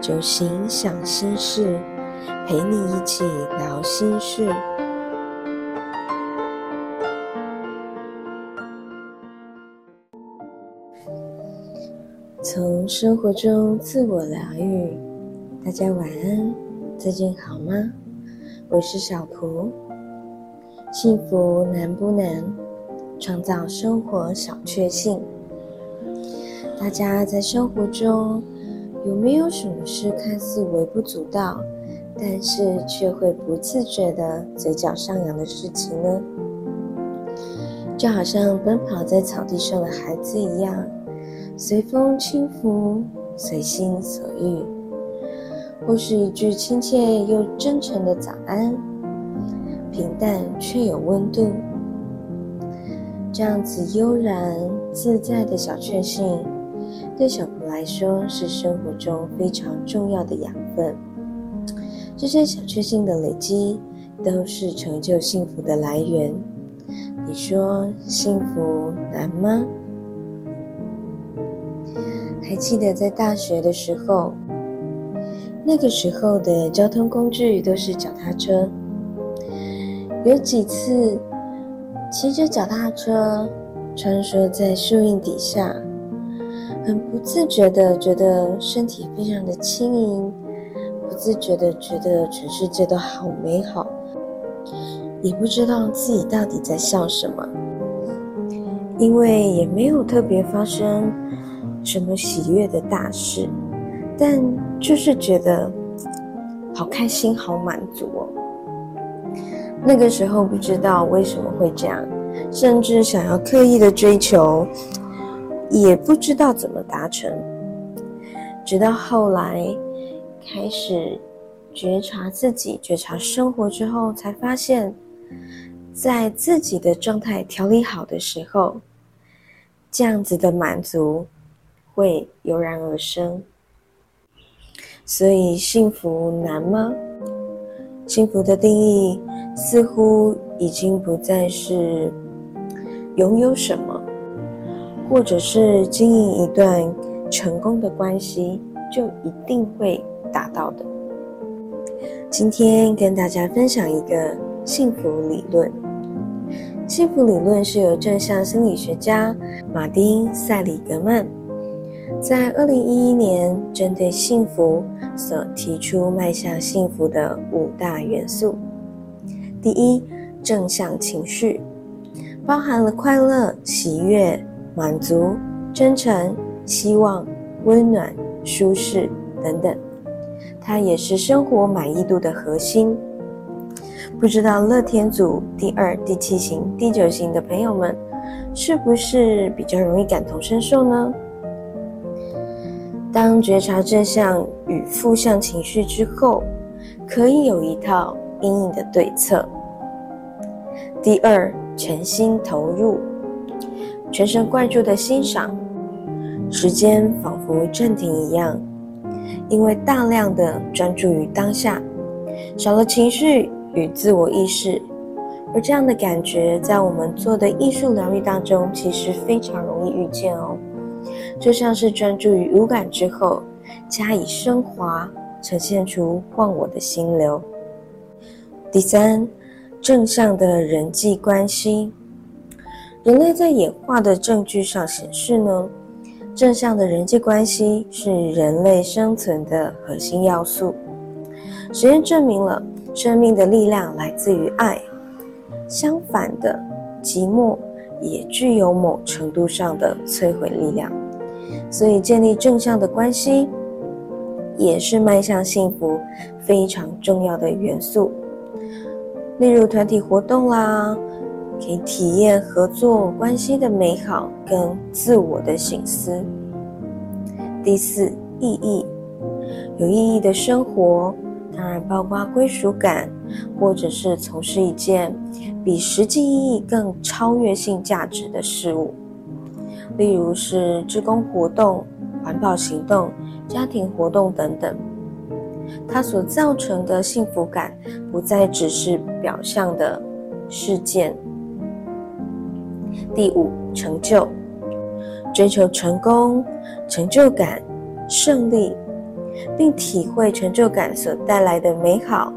酒醒想心事，陪你一起聊心事。从生活中自我疗愈，大家晚安，最近好吗？我是小蒲。幸福难不难？创造生活小确幸。大家在生活中有没有什么事看似微不足道，但是却会不自觉的嘴角上扬的事情呢？就好像奔跑在草地上的孩子一样，随风轻拂，随心所欲，或是一句亲切又真诚的早安，平淡却有温度。这样子悠然自在的小确幸。对小蒲来说，是生活中非常重要的养分。这些小确幸的累积，都是成就幸福的来源。你说幸福难吗？还记得在大学的时候，那个时候的交通工具都是脚踏车。有几次骑着脚踏车穿梭在树荫底下。很不自觉的觉得身体非常的轻盈，不自觉的觉得全世界都好美好，也不知道自己到底在笑什么，因为也没有特别发生什么喜悦的大事，但就是觉得好开心、好满足哦。那个时候不知道为什么会这样，甚至想要刻意的追求。也不知道怎么达成，直到后来开始觉察自己、觉察生活之后，才发现，在自己的状态调理好的时候，这样子的满足会油然而生。所以，幸福难吗？幸福的定义似乎已经不再是拥有什么。或者是经营一段成功的关系，就一定会达到的。今天跟大家分享一个幸福理论。幸福理论是由正向心理学家马丁·塞里格曼在二零一一年针对幸福所提出迈向幸福的五大元素。第一，正向情绪，包含了快乐、喜悦。满足、真诚、希望、温暖、舒适等等，它也是生活满意度的核心。不知道乐天组第二、第七型、第九型的朋友们，是不是比较容易感同身受呢？当觉察正向与负向情绪之后，可以有一套应应的对策。第二，全心投入。全神贯注的欣赏，时间仿佛暂停一样，因为大量的专注于当下，少了情绪与自我意识，而这样的感觉在我们做的艺术疗愈当中，其实非常容易遇见哦。就像是专注于五感之后，加以升华，呈现出忘我的心流。第三，正向的人际关系。人类在演化的证据上显示呢，正向的人际关系是人类生存的核心要素。实验证明了，生命的力量来自于爱。相反的，寂寞也具有某程度上的摧毁力量。所以，建立正向的关系，也是迈向幸福非常重要的元素。例如团体活动啦。可以体验合作关系的美好跟自我的醒思。第四，意义，有意义的生活，当然包括归属感，或者是从事一件比实际意义更超越性价值的事物，例如是志工活动、环保行动、家庭活动等等。它所造成的幸福感，不再只是表象的事件。第五，成就，追求成功、成就感、胜利，并体会成就感所带来的美好，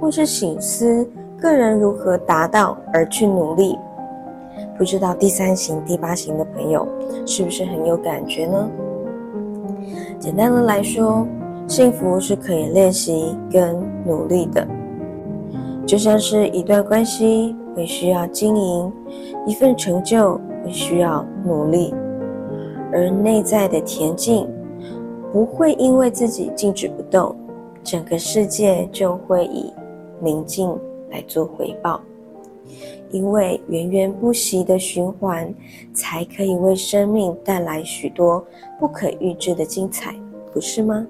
或是醒思个人如何达到而去努力。不知道第三型、第八型的朋友是不是很有感觉呢？简单的来说，幸福是可以练习跟努力的，就像是一段关系会需要经营，一份成就会需要努力，而内在的恬静不会因为自己静止不动，整个世界就会以宁静来做回报。因为源源不息的循环，才可以为生命带来许多不可预知的精彩，不是吗？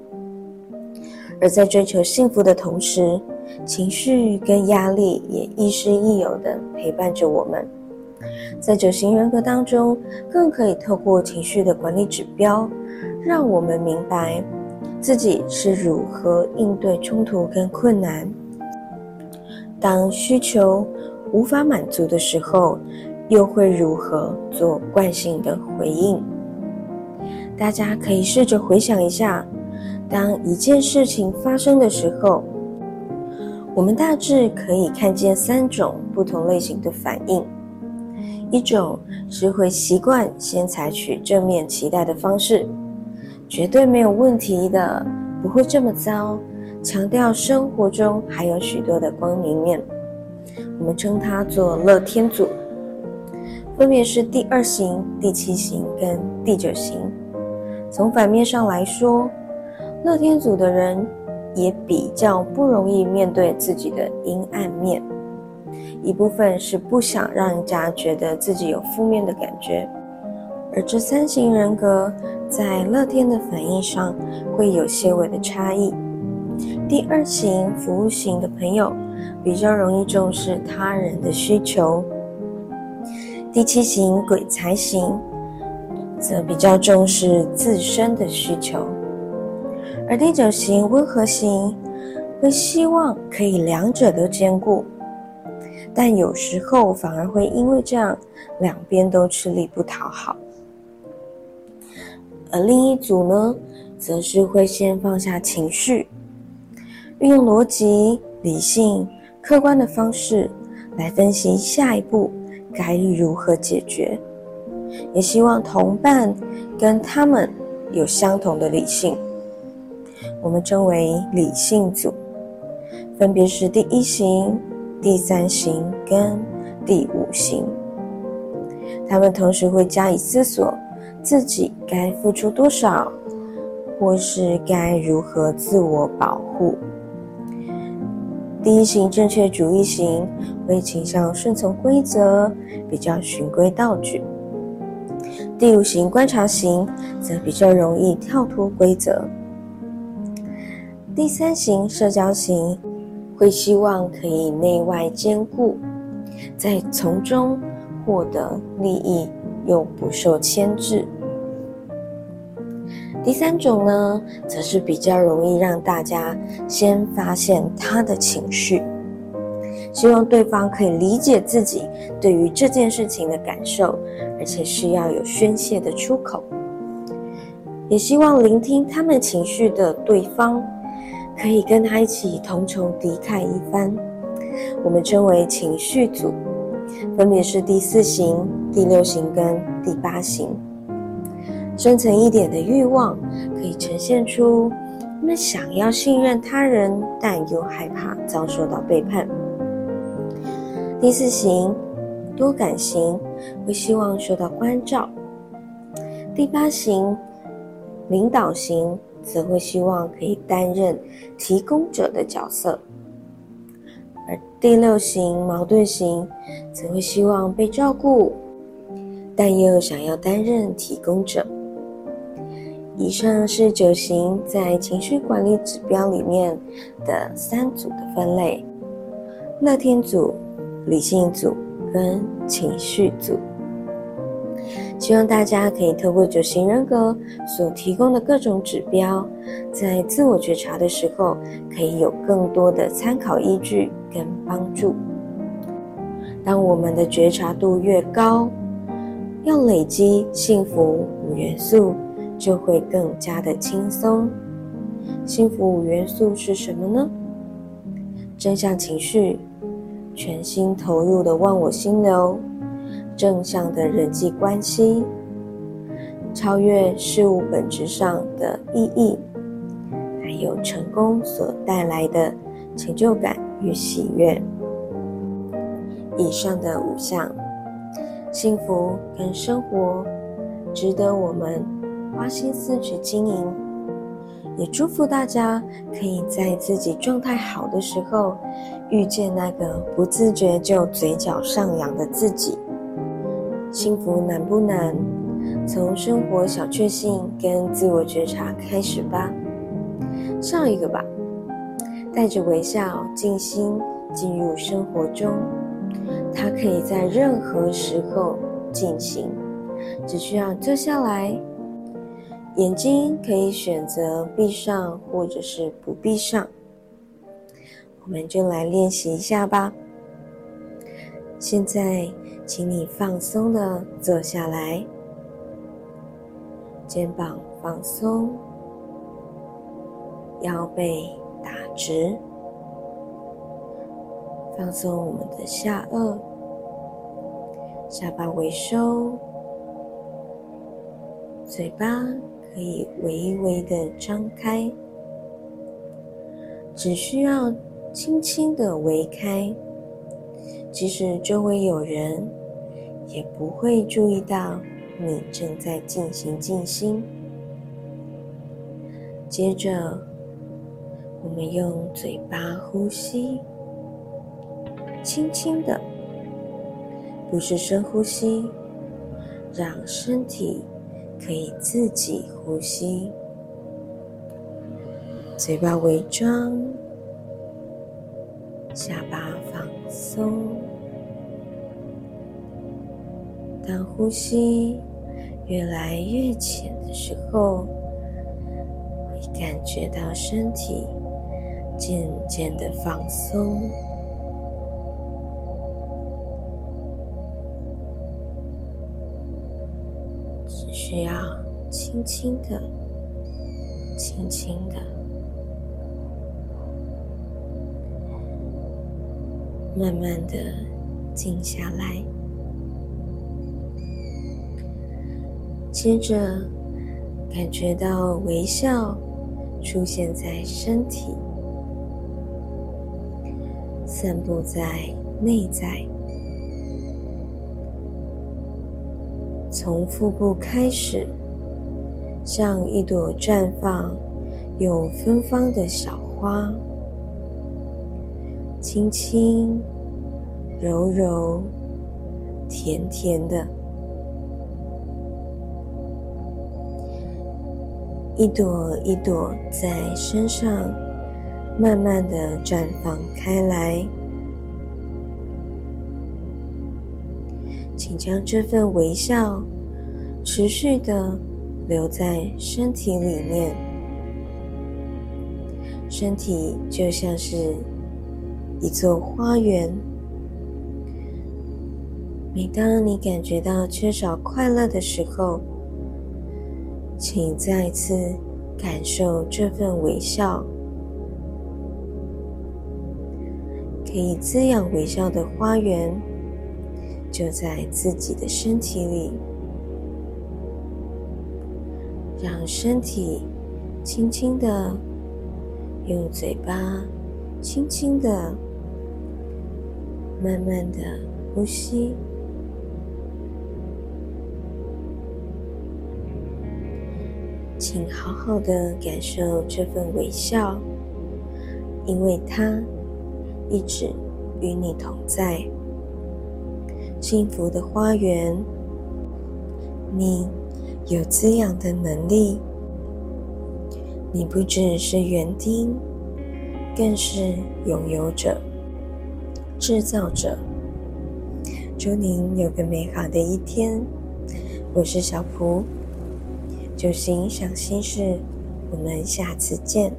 而在追求幸福的同时，情绪跟压力也亦师亦友的陪伴着我们。在九型人格当中，更可以透过情绪的管理指标，让我们明白自己是如何应对冲突跟困难。当需求。无法满足的时候，又会如何做惯性的回应？大家可以试着回想一下，当一件事情发生的时候，我们大致可以看见三种不同类型的反应：一种是会习惯先采取正面期待的方式，绝对没有问题的，不会这么糟，强调生活中还有许多的光明面。我们称它做乐天组，分别是第二型、第七型跟第九型。从反面上来说，乐天组的人也比较不容易面对自己的阴暗面。一部分是不想让人家觉得自己有负面的感觉，而这三型人格在乐天的反应上会有些微的差异。第二型服务型的朋友。比较容易重视他人的需求，第七型鬼才型则比较重视自身的需求，而第九型温和型会希望可以两者都兼顾，但有时候反而会因为这样两边都吃力不讨好。而另一组呢，则是会先放下情绪，运用逻辑、理性。客观的方式来分析下一步该如何解决，也希望同伴跟他们有相同的理性。我们称为理性组，分别是第一型、第三型跟第五型。他们同时会加以思索自己该付出多少，或是该如何自我保护。第一型正确主义型会倾向顺从规则，比较循规蹈矩；第五型观察型则比较容易跳脱规则；第三型社交型会希望可以内外兼顾，在从中获得利益又不受牵制。第三种呢，则是比较容易让大家先发现他的情绪，希望对方可以理解自己对于这件事情的感受，而且是要有宣泄的出口，也希望聆听他们情绪的对方，可以跟他一起同仇敌忾一番。我们称为情绪组，分别是第四型、第六型跟第八型。深层一点的欲望，可以呈现出他们想要信任他人，但又害怕遭受到背叛。第四型多感型会希望受到关照。第八型领导型则会希望可以担任提供者的角色，而第六型矛盾型则会希望被照顾，但又想要担任提供者。以上是九型在情绪管理指标里面的三组的分类：乐天组、理性组跟情绪组。希望大家可以透过九型人格所提供的各种指标，在自我觉察的时候，可以有更多的参考依据跟帮助。当我们的觉察度越高，要累积幸福五元素。就会更加的轻松。幸福五元素是什么呢？正向情绪，全心投入的忘我心流，正向的人际关系，超越事物本质上的意义，还有成功所带来的成就感与喜悦。以上的五项，幸福跟生活，值得我们花心思去经营。也祝福大家可以在自己状态好的时候，遇见那个不自觉就嘴角上扬的自己。幸福难不难？从生活小确幸跟自我觉察开始吧。上一个吧，带着微笑静心进入生活中，它可以在任何时候进行，只需要坐下来。眼睛可以选择闭上，或者是不闭上。我们就来练习一下吧。现在，请你放松的坐下来，肩膀放松，腰背打直，放松我们的下颚，下巴微收，嘴巴。可以微微的张开，只需要轻轻的微开，即使周围有人，也不会注意到你正在进行静心。接着，我们用嘴巴呼吸，轻轻的，不是深呼吸，让身体。可以自己呼吸，嘴巴微张，下巴放松。当呼吸越来越浅的时候，会感觉到身体渐渐的放松。只需要轻轻的、轻轻的、慢慢的静下来，接着感觉到微笑出现在身体，散布在内在。从腹部开始，像一朵绽放又芬芳的小花，轻轻、柔柔、甜甜的，一朵一朵在身上慢慢的绽放开来。请将这份微笑持续的留在身体里面，身体就像是一座花园。每当你感觉到缺少快乐的时候，请再次感受这份微笑，可以滋养微笑的花园。就在自己的身体里，让身体轻轻的用嘴巴轻轻的、慢慢的呼吸，请好好的感受这份微笑，因为它一直与你同在。幸福的花园，你有滋养的能力。你不只是园丁，更是拥有者、制造者。祝您有个美好的一天。我是小蒲，就心想心事，我们下次见。